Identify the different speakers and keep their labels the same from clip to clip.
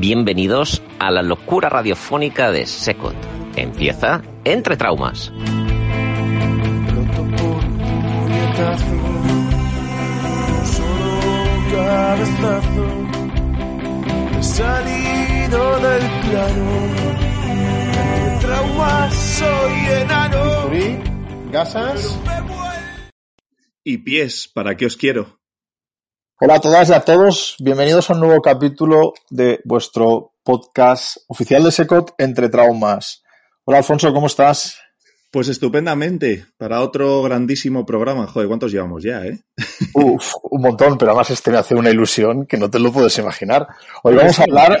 Speaker 1: Bienvenidos a la locura radiofónica de Secot. Empieza Entre Traumas.
Speaker 2: salido del Entre traumas soy enano.
Speaker 3: gasas
Speaker 4: y pies. ¿Para qué os quiero?
Speaker 3: Hola a todas y a todos, bienvenidos a un nuevo capítulo de vuestro podcast oficial de Secot Entre Traumas. Hola Alfonso, ¿cómo estás?
Speaker 4: Pues estupendamente, para otro grandísimo programa. Joder, ¿cuántos llevamos ya, eh?
Speaker 3: Uf, un montón, pero además este me hace una ilusión que no te lo puedes imaginar. Hoy vamos a hablar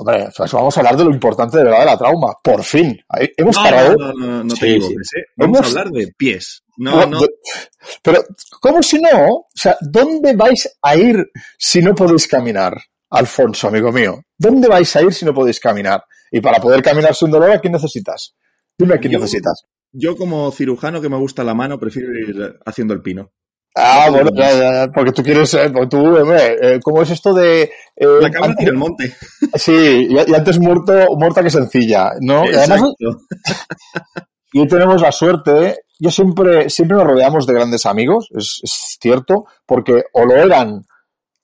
Speaker 3: Hombre, pues vamos a hablar de lo importante de verdad de la trauma. Por fin. Hemos
Speaker 4: no,
Speaker 3: parado.
Speaker 4: No, no, no, te digo, ¿eh? Vamos a hablar de pies. No, no.
Speaker 3: Pero, ¿cómo si no? O sea, ¿dónde vais a ir si no podéis caminar? Alfonso, amigo mío. ¿Dónde vais a ir si no podéis caminar? Y para poder caminar sin dolor, ¿a quién necesitas? Dime a quién
Speaker 4: yo,
Speaker 3: necesitas.
Speaker 4: Yo, como cirujano que me gusta la mano, prefiero ir haciendo el pino.
Speaker 3: Ah, bueno, ya, ya, porque tú quieres, eh, tú, eh, ¿cómo es esto de...
Speaker 4: Eh, la cabra tira el monte.
Speaker 3: Sí, y, y, antes muerto, muerta que sencilla, ¿no? Y además, y tenemos la suerte, yo siempre, siempre nos rodeamos de grandes amigos, es, es cierto, porque o lo eran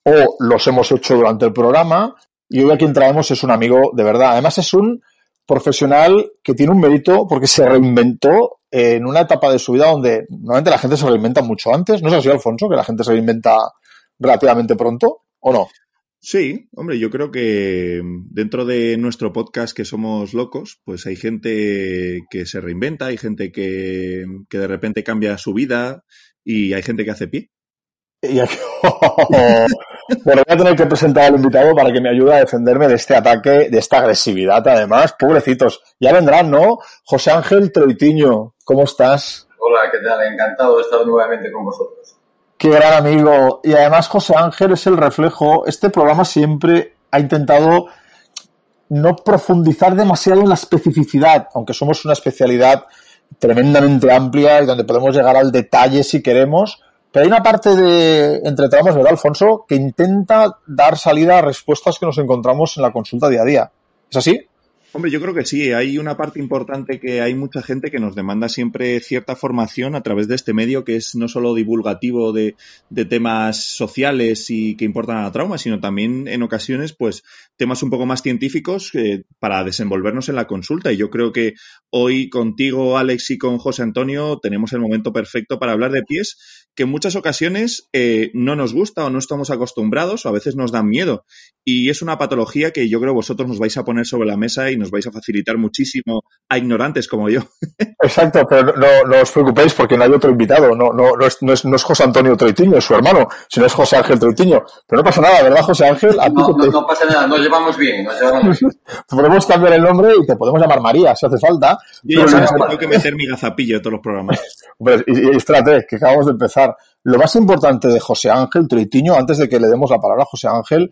Speaker 3: o los hemos hecho durante el programa, y hoy a quien traemos es un amigo de verdad. Además es un profesional que tiene un mérito porque se reinventó en una etapa de su vida donde normalmente la gente se reinventa mucho antes. ¿No es así, Alfonso, que la gente se reinventa relativamente pronto o no?
Speaker 4: Sí, hombre, yo creo que dentro de nuestro podcast que somos locos, pues hay gente que se reinventa, hay gente que, que de repente cambia su vida y hay gente que hace pie.
Speaker 3: Bueno, voy a tener que presentar al invitado para que me ayude a defenderme de este ataque, de esta agresividad, además. Pobrecitos. Ya vendrán, ¿no? José Ángel Troitiño, ¿cómo estás?
Speaker 5: Hola, ¿qué tal? Encantado de estar nuevamente con vosotros.
Speaker 3: Qué gran amigo. Y además José Ángel es el reflejo. Este programa siempre ha intentado no profundizar demasiado en la especificidad, aunque somos una especialidad tremendamente amplia y donde podemos llegar al detalle si queremos pero hay una parte de entre tramos, ¿verdad, Alfonso?, que intenta dar salida a respuestas que nos encontramos en la consulta día a día. ¿Es así?
Speaker 4: Hombre, yo creo que sí. Hay una parte importante que hay mucha gente que nos demanda siempre cierta formación a través de este medio que es no solo divulgativo de, temas sociales y que importan a la trauma, sino también en ocasiones, pues, temas un poco más científicos eh, para desenvolvernos en la consulta. Y yo creo que hoy contigo, Alex, y con José Antonio tenemos el momento perfecto para hablar de pies que en muchas ocasiones eh, no nos gusta o no estamos acostumbrados o a veces nos dan miedo. Y es una patología que yo creo vosotros nos vais a poner sobre la mesa y nos vais a facilitar muchísimo a ignorantes como yo.
Speaker 3: Exacto, pero no, no os preocupéis porque no hay otro invitado. No, no, no, es, no, es, no es José Antonio Troitiño, es su hermano, sino es José Ángel Troitiño. Pero no pasa nada, ¿verdad, José Ángel?
Speaker 5: No, no, te... no, pasa nada, nos llevamos bien. Nos llevamos bien.
Speaker 3: podemos cambiar el nombre y te podemos llamar María si hace falta.
Speaker 4: Yo ya sabes que tengo que meter mi gazapillo en todos los programas.
Speaker 3: Hombre, y, y espérate, que acabamos de empezar. Lo más importante de José Ángel Troitiño, antes de que le demos la palabra a José Ángel,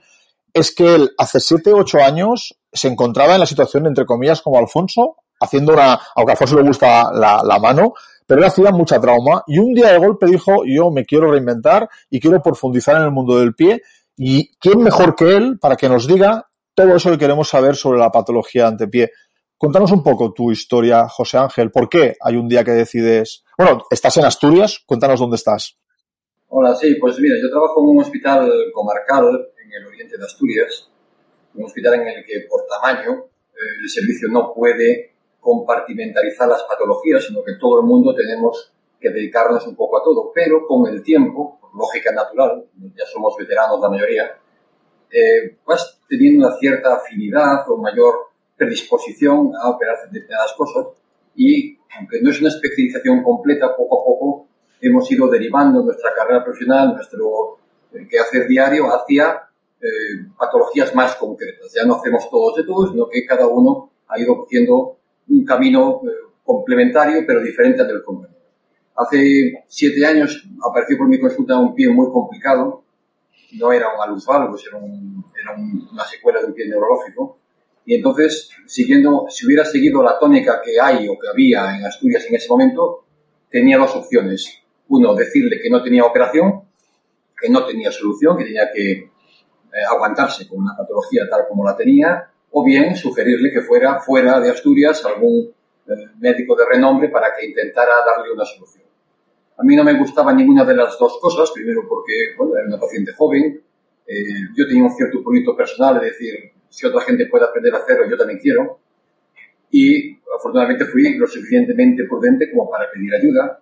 Speaker 3: es que él hace 7, 8 años se encontraba en la situación, entre comillas, como Alfonso, haciendo una, aunque a Alfonso le gusta la, mano, pero él hacía mucha trauma y un día de golpe dijo, yo me quiero reinventar y quiero profundizar en el mundo del pie y quién mejor que él para que nos diga todo eso que queremos saber sobre la patología de antepié. Contanos un poco tu historia, José Ángel. ¿Por qué hay un día que decides? Bueno, estás en Asturias, cuéntanos dónde estás.
Speaker 5: Hola, sí, pues mira, yo trabajo en un hospital comarcal en el oriente de Asturias, un hospital en el que por tamaño el servicio no puede compartimentalizar las patologías, sino que todo el mundo tenemos que dedicarnos un poco a todo, pero con el tiempo, por lógica natural, ya somos veteranos la mayoría, eh, vas teniendo una cierta afinidad o mayor predisposición a operar determinadas cosas y, aunque no es una especialización completa, poco a poco hemos ido derivando nuestra carrera profesional, nuestro eh, quehacer diario hacia eh, patologías más concretas. Ya no hacemos todos de todos, sino que cada uno ha ido cogiendo un camino eh, complementario pero diferente al del compañero. Hace siete años apareció por mi consulta un pie muy complicado, no era un alus valgus, era, era una secuela de un pie neurológico, y entonces, siguiendo, si hubiera seguido la tónica que hay o que había en Asturias en ese momento, tenía dos opciones. Uno, decirle que no tenía operación, que no tenía solución, que tenía que eh, aguantarse con una patología tal como la tenía, o bien sugerirle que fuera fuera de Asturias algún eh, médico de renombre para que intentara darle una solución. A mí no me gustaba ninguna de las dos cosas, primero porque bueno, era una paciente joven, eh, yo tenía un cierto proyecto personal, es decir, si otra gente puede aprender a hacerlo, yo también quiero. Y afortunadamente fui lo suficientemente prudente como para pedir ayuda.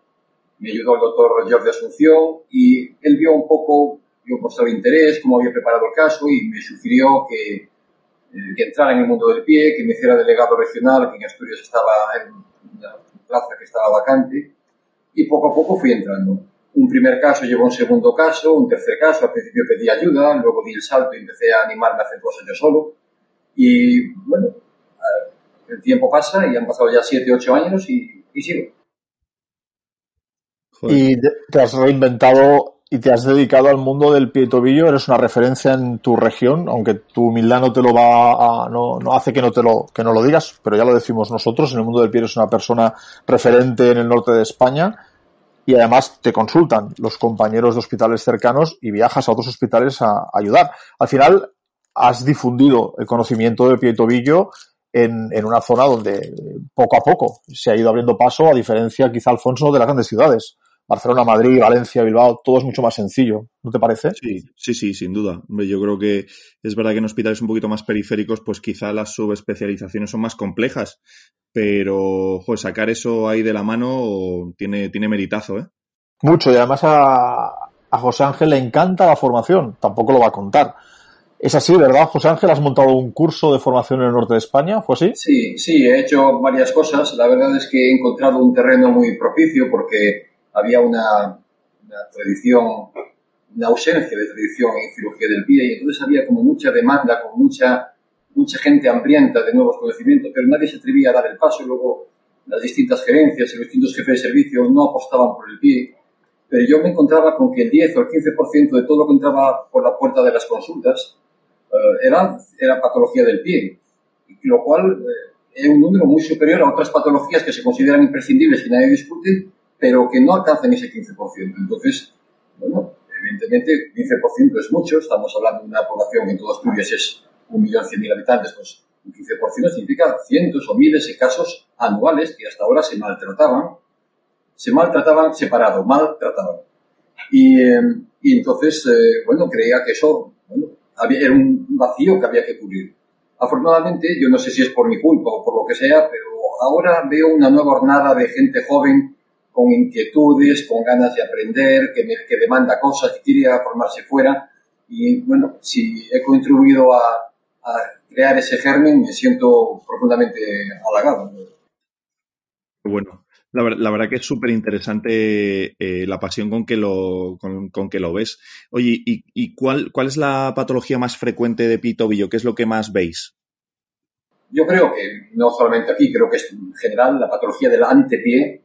Speaker 5: Me ayudó el doctor Jordi Asunción y él vio un poco, yo mostraba interés, cómo había preparado el caso y me sugirió que, eh, que entrara en el mundo del pie, que me hiciera delegado regional, que en Asturias estaba en una plaza que estaba vacante. Y poco a poco fui entrando. Un primer caso llevó un segundo caso, un tercer caso, al principio pedí ayuda, luego di el salto y empecé a animarme a hacer cosas yo solo. Y bueno, el tiempo pasa y han pasado ya 7, 8 años y, y sigo.
Speaker 3: Y te has reinventado y te has dedicado al mundo del pie y tobillo, eres una referencia en tu región, aunque tu humildad no te lo va a, no, no hace que no te lo, que no lo digas, pero ya lo decimos nosotros, en el mundo del pie eres una persona referente en el norte de España y además te consultan los compañeros de hospitales cercanos y viajas a otros hospitales a, ayudar. Al final, has difundido el conocimiento del pie y tobillo en, en, una zona donde poco a poco se ha ido abriendo paso, a diferencia quizá, Alfonso, de las grandes ciudades. Barcelona, Madrid, Valencia, Bilbao, todo es mucho más sencillo, ¿no te parece?
Speaker 4: Sí, sí, sí, sin duda. Yo creo que es verdad que en hospitales un poquito más periféricos, pues quizá las subespecializaciones son más complejas, pero joder, sacar eso ahí de la mano tiene, tiene meritazo, ¿eh?
Speaker 3: Mucho, y además a, a José Ángel le encanta la formación, tampoco lo va a contar. Es así, ¿verdad, José Ángel? ¿Has montado un curso de formación en el norte de España? ¿Fue así?
Speaker 5: Sí, sí, he hecho varias cosas. La verdad es que he encontrado un terreno muy propicio porque había una, una tradición, una ausencia de tradición en cirugía del pie y entonces había como mucha demanda, con mucha, mucha gente hambrienta de nuevos conocimientos, pero nadie se atrevía a dar el paso. Luego las distintas gerencias y los distintos jefes de servicio no apostaban por el pie. Pero yo me encontraba con que el 10 o el 15% de todo lo que entraba por la puerta de las consultas eh, era, era patología del pie, lo cual eh, es un número muy superior a otras patologías que se consideran imprescindibles y nadie discute, pero que no alcanzan ese 15%. Entonces, bueno, evidentemente 15% es mucho, estamos hablando de una población que en todo Asturias es 1.100.000 habitantes, pues un 15% significa cientos o miles de casos anuales que hasta ahora se maltrataban, se maltrataban separado, maltrataban. Y, eh, y entonces, eh, bueno, creía que eso, bueno, había, era un vacío que había que cubrir. Afortunadamente, yo no sé si es por mi culpa o por lo que sea, pero ahora veo una nueva hornada de gente joven con inquietudes, con ganas de aprender, que, me, que demanda cosas, que quiere formarse fuera. Y bueno, si he contribuido a, a crear ese germen, me siento profundamente halagado.
Speaker 4: Bueno, la, la, verdad que es súper interesante eh, la pasión con que lo, con, con, que lo ves. Oye, ¿y, y cuál, cuál es la patología más frecuente de pitobillo? ¿Qué es lo que más veis?
Speaker 5: Yo creo que, no solamente aquí, creo que es en general la patología del antepié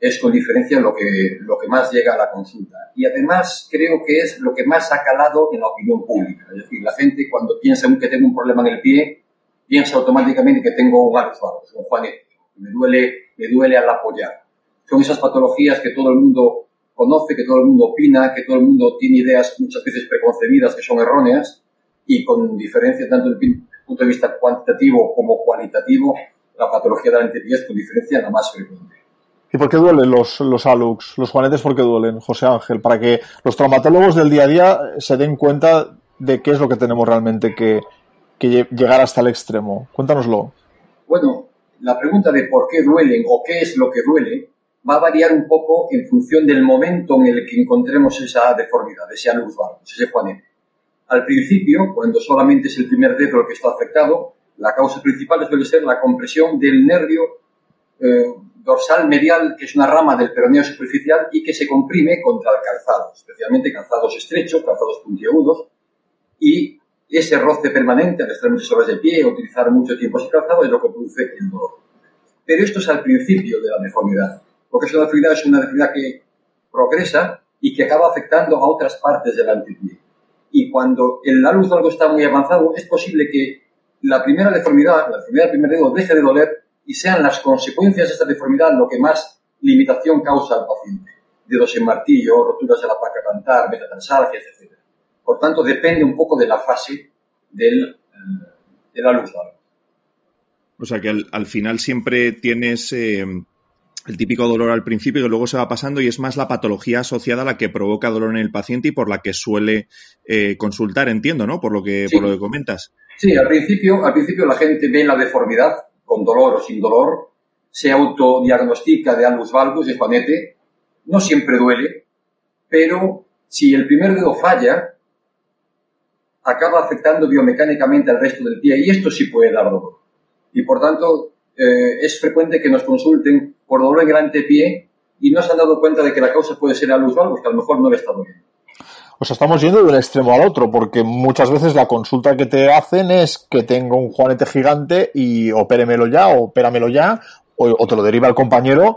Speaker 5: es con diferencia lo que, lo que más llega a la consulta. Y además creo que es lo que más ha calado en la opinión pública. Es decir, la gente cuando piensa que tengo un problema en el pie, piensa automáticamente que tengo un valgus, un juanete, me duele me duele al apoyar. Son esas patologías que todo el mundo conoce, que todo el mundo opina, que todo el mundo tiene ideas muchas veces preconcebidas que son erróneas y con diferencia tanto desde el punto de vista cuantitativo como cualitativo, la patología de la antipié es con diferencia la más frecuente.
Speaker 3: ¿Y por qué duelen los, los alux, los juanetes? ¿Por qué duelen, José Ángel? Para que los traumatólogos del día a día se den cuenta de qué es lo que tenemos realmente que, que llegar hasta el extremo. Cuéntanoslo.
Speaker 5: Bueno, la pregunta de por qué duelen o qué es lo que duele va a variar un poco en función del momento en el que encontremos esa deformidad, ese valgus, ese juanete. Al principio, cuando solamente es el primer dedo el que está afectado, la causa principal suele ser la compresión del nervio eh, dorsal medial, que es una rama del peroneo superficial y que se comprime contra el calzado, especialmente calzados estrechos, calzados puntiagudos, y ese roce permanente al estar muchas horas de pie, utilizar mucho tiempo ese calzado es lo que produce el dolor. pero esto es al principio de la deformidad, porque esa deformidad es una deformidad que progresa y que acaba afectando a otras partes del antepié. Y cuando el algo está muy avanzado, es posible que la primera deformidad, la deformidad del primer dedo, deje de doler y sean las consecuencias de esta deformidad lo que más limitación causa al paciente. Dedos en martillo, roturas de la placa plantar, metatarsalgias, etc. Por tanto, depende un poco de la fase del, eh, de la luz.
Speaker 4: O sea que al, final siempre tienes eh, el típico dolor al principio que luego se va pasando y es más la patología asociada a la que provoca dolor en el paciente y por la que suele eh, consultar, entiendo, ¿no? Por lo que, por lo que comentas.
Speaker 5: Sí, al principio, al principio la gente ve la deformidad con dolor o sin dolor, se autodiagnostica de albus valgus, de juanete, no siempre duele, pero si el primer dedo falla, acaba afectando biomecánicamente al resto del pie y esto sí puede dar dolor. Y por tanto, eh, es frecuente que nos consulten por dolor en el antepié y no se han dado cuenta de que la causa puede ser albus valgus, que a lo mejor no le está doliendo.
Speaker 3: O sea, estamos yendo de un extremo al otro, porque muchas veces la consulta que te hacen es que tengo un juanete gigante y opéremelo ya, o opéramelo ya, o, te lo deriva el compañero.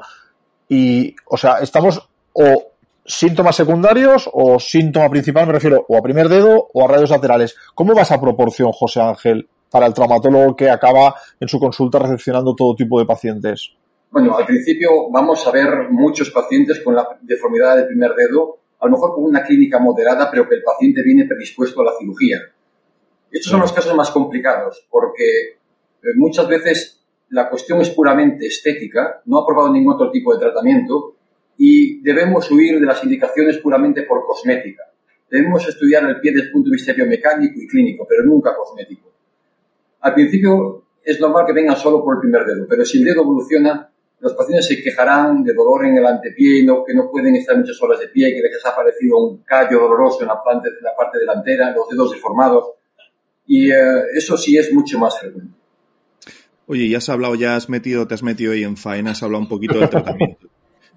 Speaker 3: Y, o sea, estamos o síntomas secundarios o síntoma principal, me refiero o a primer dedo o a radios laterales. ¿Cómo va esa proporción, José Ángel, para el traumatólogo que acaba en su consulta recepcionando todo tipo de pacientes?
Speaker 5: Bueno, al principio vamos a ver muchos pacientes con la deformidad del primer dedo a lo mejor con una clínica moderada, pero que el paciente viene predispuesto a la cirugía. Estos son los casos más complicados, porque eh, muchas veces la cuestión es puramente estética, no ha probado ningún otro tipo de tratamiento y debemos huir de las indicaciones puramente por cosmética. Debemos estudiar el pie desde el punto de vista biomecánico y clínico, pero nunca cosmético. Al principio es normal que vengan solo por el primer dedo, pero si el dedo evoluciona, los pacientes se quejarán de dolor en el antepié, que no pueden estar muchas horas de pie, que les ha aparecido un callo doloroso en la, parte, la parte delantera, los dedos deformados. Y eh, eso sí es mucho más frecuente.
Speaker 4: Oye, ya has hablado, ya has metido, te has metido ahí en faena, has hablado un poquito del tratamiento.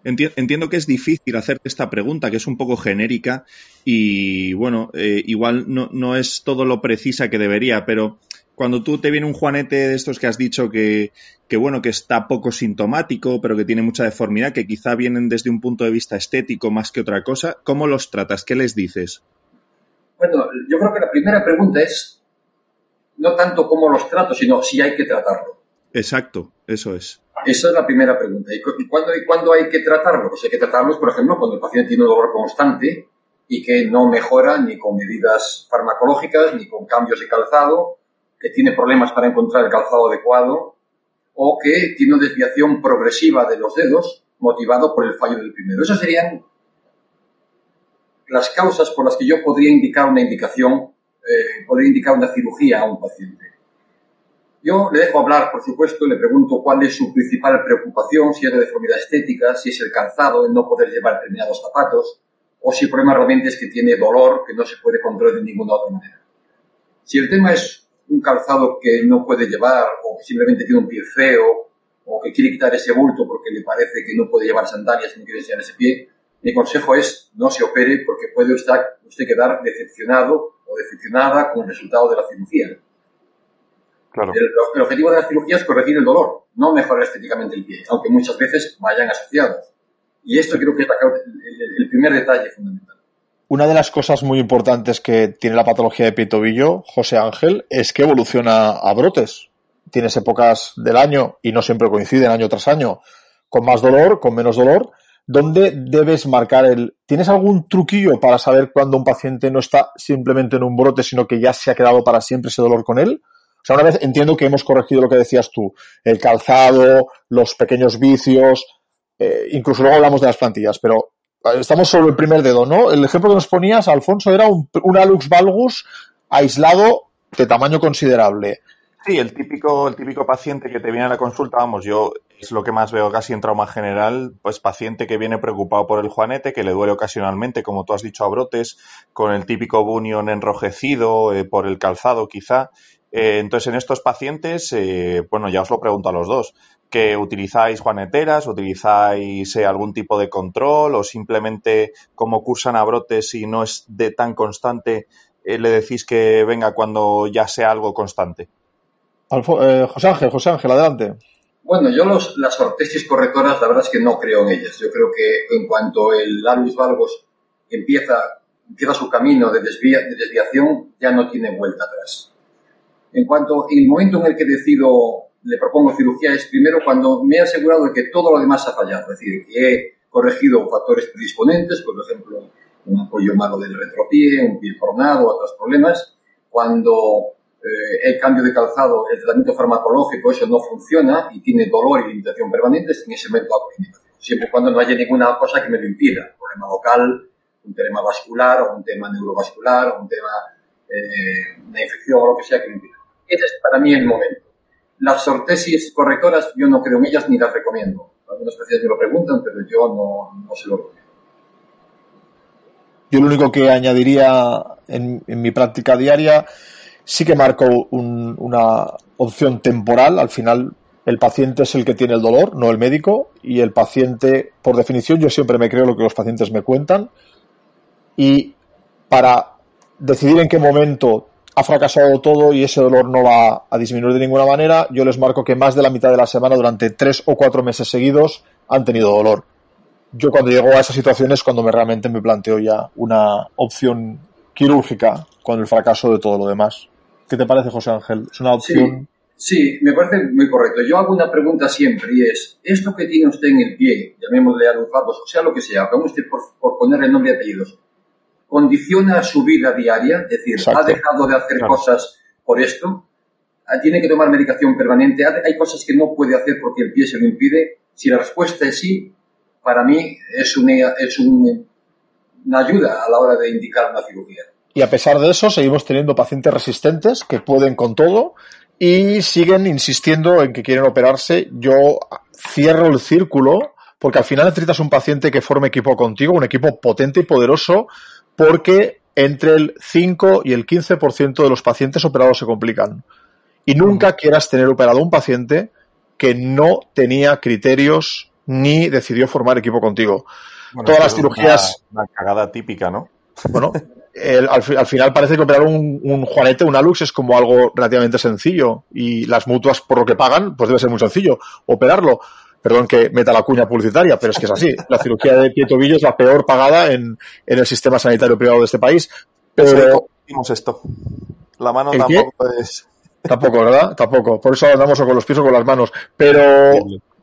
Speaker 4: Entiendo que es difícil hacerte esta pregunta, que es un poco genérica y, bueno, eh, igual no, no, es todo lo precisa que debería, pero cuando tú te viene un juanete de estos que has dicho que, bueno, que está poco sintomático, pero que tiene mucha deformidad, que quizá vienen desde un punto de vista estético más que otra cosa, ¿cómo los tratas? ¿Qué les dices?
Speaker 5: Bueno, yo creo que la primera pregunta es no tanto cómo los trato, sino si hay que tratarlo.
Speaker 4: Exacto, eso es.
Speaker 5: Esa es la primera pregunta. ¿Y cuándo, y cuándo hay que tratarlo? Pues hay que tratarlos, por ejemplo, cuando el paciente tiene un dolor constante y que no mejora ni con medidas farmacológicas, ni con cambios de calzado, que tiene problemas para encontrar el calzado adecuado o que tiene una desviación progresiva de los dedos motivado por el fallo del primero. Esas serían las causas por las que yo podría indicar una indicación, eh, podría indicar una cirugía a un paciente. Yo le dejo hablar, por supuesto, le pregunto cuál es su principal preocupación, si es de deformidad estética, si es el calzado, el no poder llevar determinados zapatos, o si el problema realmente es que tiene dolor que no se puede controlar de ninguna otra manera. Si el tema es un calzado que no puede llevar o que simplemente tiene un pie feo o que quiere quitar ese bulto porque le parece que no puede llevar sandalias y no quiere enseñar ese pie, mi consejo es no se opere porque puede usted, usted quedar decepcionado o decepcionada con el resultado de la cirugía. Claro. El, objetivo de la cirugía es corregir el dolor, no mejorar estéticamente el pie, aunque muchas veces vayan asociados. Y esto creo que es el primer detalle fundamental.
Speaker 3: Una de las cosas muy importantes que tiene la patología de pie José Ángel, es que evoluciona a brotes. Tienes épocas del año, y no siempre coinciden año tras año, con más dolor, con menos dolor. ¿Dónde debes marcar el... ¿Tienes algún truquillo para saber cuando un paciente no está simplemente en un brote, sino que ya se ha quedado para siempre ese dolor con él? O sea, una vez entiendo que hemos corregido lo que decías tú, el calzado, los pequeños vicios, eh, incluso luego hablamos de las plantillas, pero estamos sobre el primer dedo, ¿no? El ejemplo que nos ponías, Alfonso, era un, alux valgus aislado de tamaño considerable.
Speaker 4: Sí, el típico, el típico paciente que te viene a la consulta, vamos, yo es lo que más veo casi en trauma general, pues paciente que viene preocupado por el juanete, que le duele ocasionalmente, como tú has dicho, a brotes, con el típico bunion enrojecido, eh, por el calzado quizá. Eh, entonces, en estos pacientes, eh, bueno, ya os lo pregunto a los dos, que utilizáis juaneteras, utilizáis eh, algún tipo de control o simplemente como cursan a brotes y no es de tan constante, eh, le decís que venga cuando ya sea algo constante.
Speaker 3: Eh, José Ángel, José Ángel, adelante.
Speaker 5: Bueno, yo los, las ortesis correctoras, la verdad es que no creo en ellas. Yo creo que en cuanto el alus valgus empieza, empieza su camino de, desvía, de desviación, ya no tiene vuelta atrás. En cuanto, el momento en el que decido, le propongo cirugía, es primero cuando me he asegurado de que todo lo demás ha fallado. Es decir, que he corregido factores predisponentes, por ejemplo, un apoyo malo del retropié, un pie coronado, otros problemas. Cuando eh, el cambio de calzado, el tratamiento farmacológico, eso no funciona y tiene dolor y limitación permanente, en ese momento hago indicación. Siempre y cuando no haya ninguna cosa que me lo impida. Un problema local, un tema vascular o un tema neurovascular o un tema eh, de infección o lo que sea que me impida. Ese es para mí el momento. Las ortesis correctoras yo no creo en ellas ni las recomiendo. Algunos pacientes me lo preguntan, pero yo no, no se lo recomiendo.
Speaker 3: Yo lo único que añadiría en, mi práctica diaria sí que marco un, una opción temporal. Al final, el paciente es el que tiene el dolor, no el médico. Y el paciente, por definición, yo siempre me creo lo que los pacientes me cuentan. Y para decidir en qué momento ha fracasado todo y ese dolor no va a disminuir de ninguna manera, yo les marco que más de la mitad de la semana, durante tres o cuatro meses seguidos, han tenido dolor. Yo cuando llego a esas situaciones cuando me realmente me planteo ya una opción quirúrgica con el fracaso de todo lo demás. ¿Qué te parece, José Ángel? ¿Es una opción?
Speaker 5: Sí, sí, me parece muy correcto. Yo hago una pregunta siempre y es, ¿esto que tiene usted en el pie, llamémosle a los o sea lo que sea, vamos usted por, por ponerle nombre y apellidos, condiciona su vida diaria? Es decir,
Speaker 3: Exacto.
Speaker 5: ¿ha dejado de hacer
Speaker 3: Claro.
Speaker 5: cosas por esto? Ah, ¿Tiene que tomar medicación permanente? ¿Ha- ¿Hay cosas que no puede hacer porque el pie se lo impide? Si la respuesta es sí, para mí es una, es un- una ayuda a la hora de indicar una cirugía.
Speaker 3: Y a pesar de eso, seguimos teniendo pacientes resistentes que pueden con todo y siguen insistiendo en que quieren operarse. Yo cierro el círculo porque al final necesitas un paciente que forme equipo contigo, un equipo potente y poderoso, porque entre el 5 y el 15% de los pacientes operados se complican. Y nunca quieras tener operado un paciente que no tenía criterios ni decidió formar equipo contigo.
Speaker 6: Bueno,
Speaker 3: Todas las cirugías-
Speaker 6: Una, una cagada típica, ¿no?
Speaker 3: Bueno, el- al, al final parece que operar un, un Juanete, un Alux, es como algo relativamente sencillo. Y las mutuas, por lo que pagan, pues debe ser muy sencillo operarlo. Perdón que meta la cuña publicitaria, pero es que es así. La cirugía de pie tobillo es la peor pagada en, en el sistema sanitario privado de este país. Pero
Speaker 6: Hicimos esto. La mano tampoco es.
Speaker 3: tampoco, ¿verdad? Tampoco. Por eso andamos o con los pies o con las manos. Pero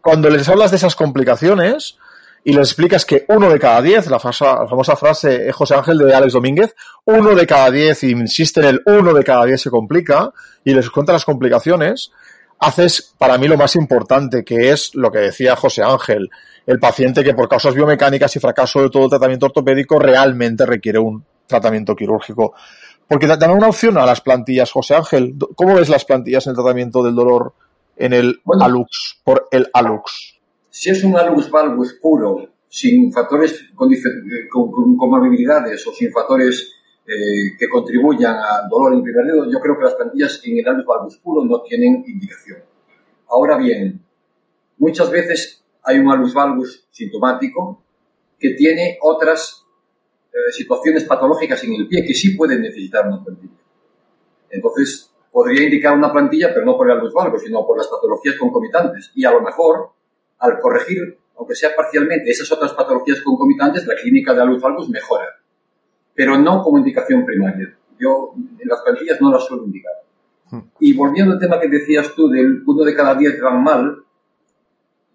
Speaker 3: cuando les hablas de esas complicaciones y les explicas que uno de cada diez, la, fasa- la famosa frase eh, José Ángel de Alex Domínguez, uno de cada diez, insiste en el uno de cada diez se complica, y les cuenta las complicaciones, haces para mí lo más importante, que es lo que decía José Ángel, el paciente que por causas biomecánicas y fracaso de todo tratamiento ortopédico realmente requiere un tratamiento quirúrgico. Porque da- dame una opción a las plantillas, José Ángel. ¿Cómo ves las plantillas en el tratamiento del dolor en el
Speaker 5: Bueno.
Speaker 3: Alux, por el Alux?
Speaker 5: Si es un algus valgus puro, sin factores eh, con, con comorbilidades o sin factores eh, que contribuyan al dolor en primer dedo, yo creo que las plantillas en el algus valgus puro no tienen indicación. Ahora bien, muchas veces hay un algus valgus sintomático que tiene otras eh, situaciones patológicas en el pie que sí pueden necesitar una plantilla. Entonces, podría indicar una plantilla, pero no por el algus valgus, sino por las patologías concomitantes. Y a lo mejor, al corregir, aunque sea parcialmente, esas otras patologías concomitantes, la clínica de algus valgus mejora. Pero no como indicación primaria. Yo en las plantillas no las suelo indicar. Y volviendo al tema que decías tú del uno de cada diez van mal,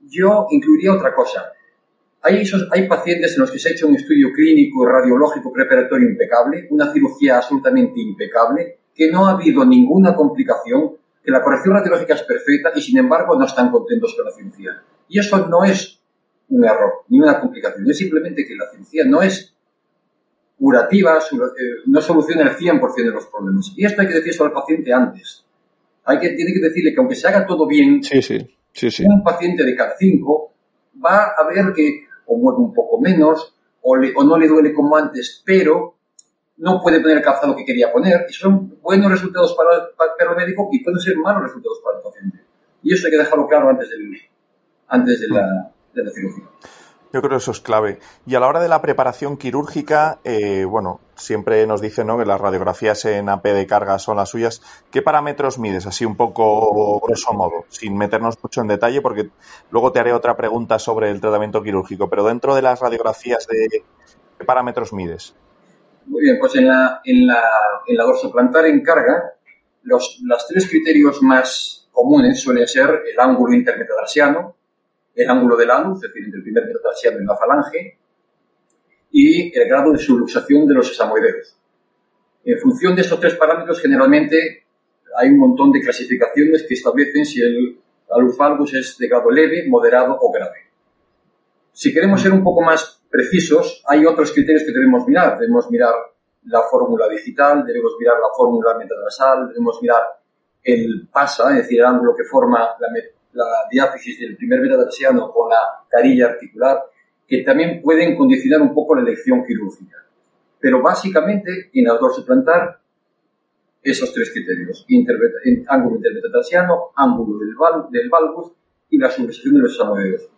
Speaker 5: yo incluiría otra cosa. Hay, esos, hay pacientes en los que se ha hecho un estudio clínico, radiológico, preparatorio impecable, una cirugía absolutamente impecable, que no ha habido ninguna complicación, que la corrección radiológica es perfecta y sin embargo no están contentos con la cirugía. Y eso no es un error, ni una complicación, es simplemente que la cirugía no es curativa, su- eh, no soluciona el 100% de los problemas. Y esto hay que decirlo al paciente antes. Hay que, tiene que decirle que aunque se haga todo bien,
Speaker 3: Sí, sí, sí, sí.
Speaker 5: un paciente de CAT 5 va a ver que o mueve un poco menos o, le- o no le duele como antes, pero no puede poner el calzado que quería poner. Y son buenos resultados para, para- para el médico y pueden ser malos resultados para el paciente. Y eso hay que dejarlo claro antes, del, antes de, la, de la cirugía.
Speaker 4: Yo creo que eso es clave. Y a la hora de la preparación quirúrgica, eh, bueno, siempre nos dicen ¿no? que las radiografías en AP de carga son las suyas. ¿Qué parámetros mides? Así un poco grosso modo, sin meternos mucho en detalle, porque luego te haré otra pregunta sobre el tratamiento quirúrgico. Pero dentro de las radiografías, de, ¿qué parámetros mides?
Speaker 5: Muy bien, pues en la, en la, en la dorsoplantar en carga, los, los tres criterios más comunes suelen ser el ángulo intermetatarsiano, el ángulo de la luz, es decir, entre el primer metatarsiano y la falange, y el grado de subluxación de los sesamoideos. En función de estos tres parámetros, generalmente hay un montón de clasificaciones que establecen si el luz valgus es de grado leve, moderado o grave. Si queremos ser un poco más precisos, hay otros criterios que debemos mirar. Debemos mirar la fórmula digital, debemos mirar la fórmula metatarsial, debemos mirar el PASA, es decir, el ángulo que forma la, la diáfisis del primer metatarsiano con la carilla articular, que también pueden condicionar un poco la elección quirúrgica. Pero básicamente, en la dorsoplantar, esos tres criterios, ángulo intermetatarsiano, ángulo del, val, del valgus y la subluxación de los samodeos.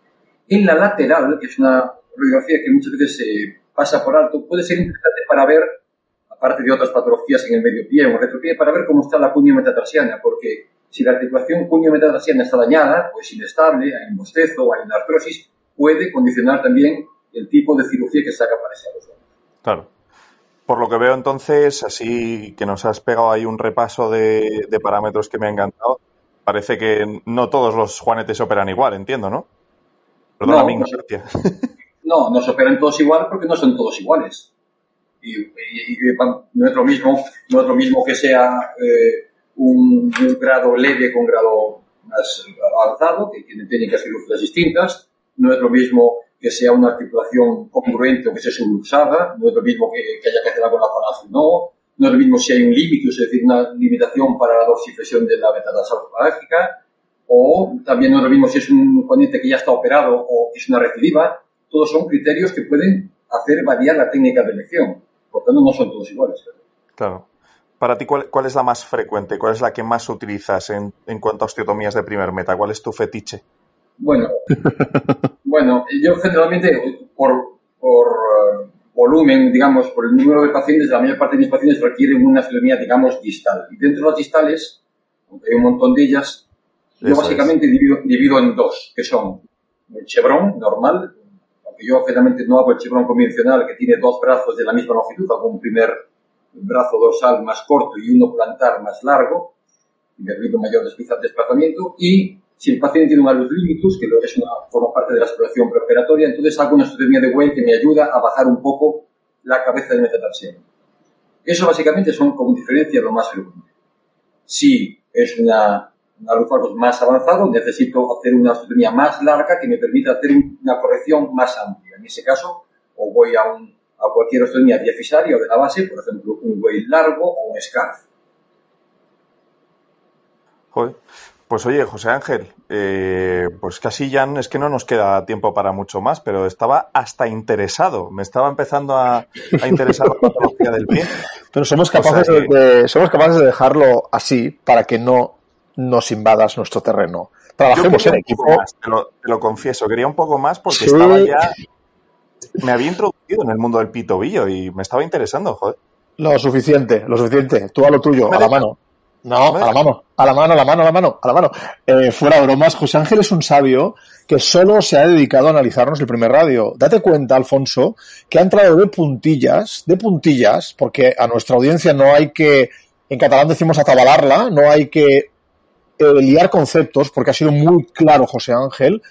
Speaker 5: En la lateral, que es una radiografía que muchas veces se pasa por alto, puede ser interesante para ver, aparte de otras patologías en el medio pie o en el para ver cómo está la cuña metatarsiana, porque si la articulación cuño-metatarsiana está dañada, pues inestable, hay un bostezo, hay una artrosis, puede condicionar también el tipo de cirugía que se haga para ese
Speaker 4: Claro. Por lo que veo entonces, así que nos has pegado ahí un repaso de, parámetros que me ha encantado, parece que no todos los juanetes operan igual, entiendo, ¿no?
Speaker 5: Perdona no, mi No, no se operan todos igual porque no son todos iguales. Y, no, es lo mismo, no es lo mismo que sea eh, un, grado leve con grado más avanzado, que tiene técnicas quirúrgicas distintas. No es lo mismo que sea una articulación congruente o que sea subluxada, no es lo mismo que, haya que hacerla con la falange no, no es lo mismo si hay un límite, es decir, una limitación para la dorsiflexión de la metatarsal falángica, o también no es lo mismo si es un ponente que ya está operado o es una recidiva. Todos son criterios que pueden hacer variar la técnica de elección. Por tanto, no son todos iguales.
Speaker 4: Claro. Para ti, ¿cuál, es la más frecuente? ¿Cuál es la que más utilizas en, en cuanto a osteotomías de primer meta? ¿Cuál es tu fetiche?
Speaker 5: Bueno, bueno yo generalmente, por, por uh, volumen, digamos, por el número de pacientes, la mayor parte de mis pacientes requieren una osteotomía, digamos, distal. Y dentro de las distales, aunque hay un montón de ellas, yo básicamente divido, divido, en dos, que son el chevron normal, aunque yo generalmente no hago el chevron convencional, que tiene dos brazos de la misma longitud, hago un primer brazo dorsal más corto y uno plantar más largo, y permite mayor desplazamiento, y si el paciente tiene una luz limitus, que es una, forma parte de la exploración preoperatoria, entonces hago una osteotomía de Weil que me ayuda a bajar un poco la cabeza del metatarsiano. Eso básicamente son como diferencias lo más frecuente. Si es una, una luz más avanzado, necesito hacer una osteotomía más larga que me permita hacer una corrección más amplia. En ese caso, o voy a un a cualquier osteotomía diafisaria o de la base, por ejemplo, un weight largo o un scarf.
Speaker 4: Pues oye, José Ángel, eh, pues casi ya es que no nos queda tiempo para mucho más, pero estaba hasta interesado, me estaba empezando a, interesar la patología del pie.
Speaker 3: Pero somos capaces, de, somos capaces de dejarlo así para que no nos invadas nuestro terreno. Trabajemos en equipo.
Speaker 4: te, lo, confieso, quería un poco más porque estaba ya me había introducido en el mundo del pitobillo y me estaba interesando, joder.
Speaker 3: Lo suficiente, lo suficiente. Tú a lo tuyo, a la mano. No, a la mano, a la mano, a la mano, a la mano, a la mano. Eh, fuera bromas, José Ángel es un sabio que solo se ha dedicado a analizarnos el primer radio. Date cuenta, Alfonso, que ha entrado de puntillas, de puntillas, porque a nuestra audiencia no hay que, en catalán decimos atabalarla, no hay que eh, liar conceptos, porque ha sido muy claro José Ángel,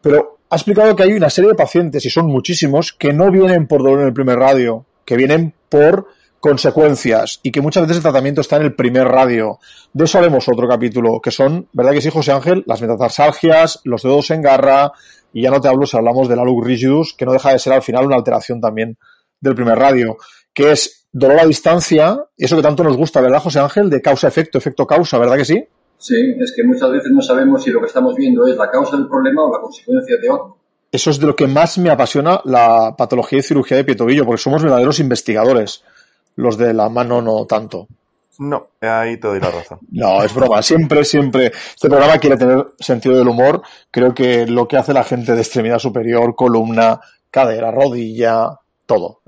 Speaker 3: pero ha explicado que hay una serie de pacientes, y son muchísimos, que no vienen por dolor en el primer radio, que vienen por consecuencias y que muchas veces el tratamiento está en el primer radio. De eso haremos otro capítulo, que son, ¿verdad que sí, José Ángel? Las metatarsalgias, los dedos en garra, y ya no te hablo si hablamos del alug rigidus, que no deja de ser al final una alteración también del primer radio, que es dolor a distancia, eso que tanto nos gusta, ¿verdad, José Ángel? De causa-efecto, efecto-causa, ¿verdad que sí?
Speaker 5: Sí, es que muchas veces no sabemos si lo que estamos viendo es la causa del problema o la consecuencia de otro.
Speaker 3: Eso es de lo que más me apasiona la patología y cirugía de pie porque somos verdaderos investigadores. Los de la mano no tanto.
Speaker 4: No, ahí te doy la razón.
Speaker 3: No, es broma. Siempre, siempre. Este programa quiere tener sentido del humor. Creo que lo que hace la gente de extremidad superior, columna, cadera, rodilla, todo.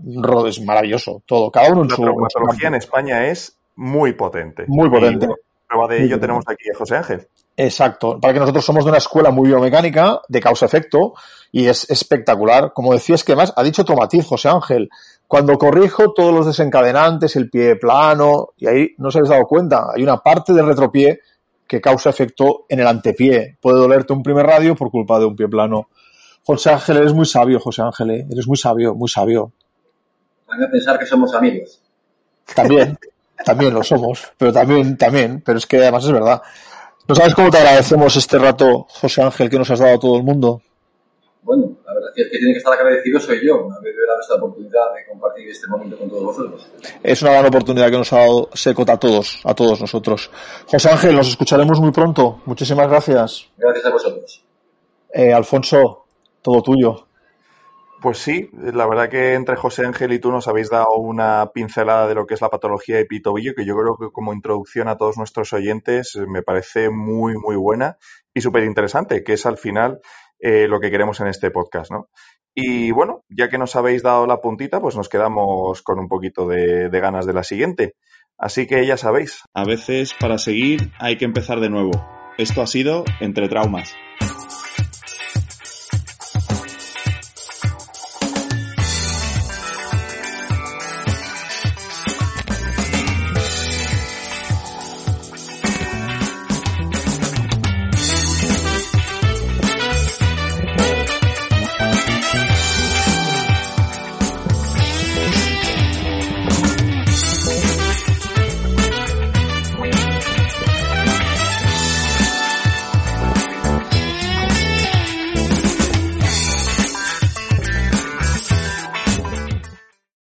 Speaker 3: Es maravilloso. Todo. Cada uno en
Speaker 4: la
Speaker 3: su.
Speaker 4: traumatología en España es muy potente.
Speaker 3: Muy potente.
Speaker 4: Prueba de ello tenemos aquí a José Ángel.
Speaker 3: Exacto. Para que nosotros somos de una escuela muy biomecánica, de causa-efecto, y es espectacular. Como decías que más, ha dicho otro matiz, José Ángel. Cuando corrijo todos los desencadenantes, el pie plano, y ahí no se habéis dado cuenta, hay una parte del retropié que causa efecto en el antepié. Puede dolerte un primer radio por culpa de un pie plano. José Ángel, eres muy sabio, José Ángel, ¿eh? eres muy sabio, muy sabio.
Speaker 5: Van a pensar que somos amigos.
Speaker 3: También, también lo somos, pero también, también, pero es que además es verdad. ¿No sabes cómo te agradecemos este rato, José Ángel, que nos has dado a todo el mundo?
Speaker 5: Bueno, la verdad es que tiene que estar agradecido soy yo, haberme dado esta oportunidad de compartir este momento con todos vosotros.
Speaker 3: Es una gran oportunidad que nos ha dado Secot a todos, a todos nosotros. José Ángel, nos escucharemos muy pronto. Muchísimas gracias.
Speaker 5: Gracias a vosotros.
Speaker 3: Eh, Alfonso, todo tuyo.
Speaker 4: Pues sí, la verdad que entre José Ángel y tú nos habéis dado una pincelada de lo que es la patología de pitobillo, que yo creo que como introducción a todos nuestros oyentes me parece muy, muy buena y súper interesante, que es al final eh, lo que queremos en este podcast, ¿no? Y bueno, ya que nos habéis dado la puntita, pues nos quedamos con un poquito de ganas de la siguiente. Así que ya sabéis.
Speaker 7: A veces para seguir hay que empezar de nuevo. Esto ha sido Entre Traumas.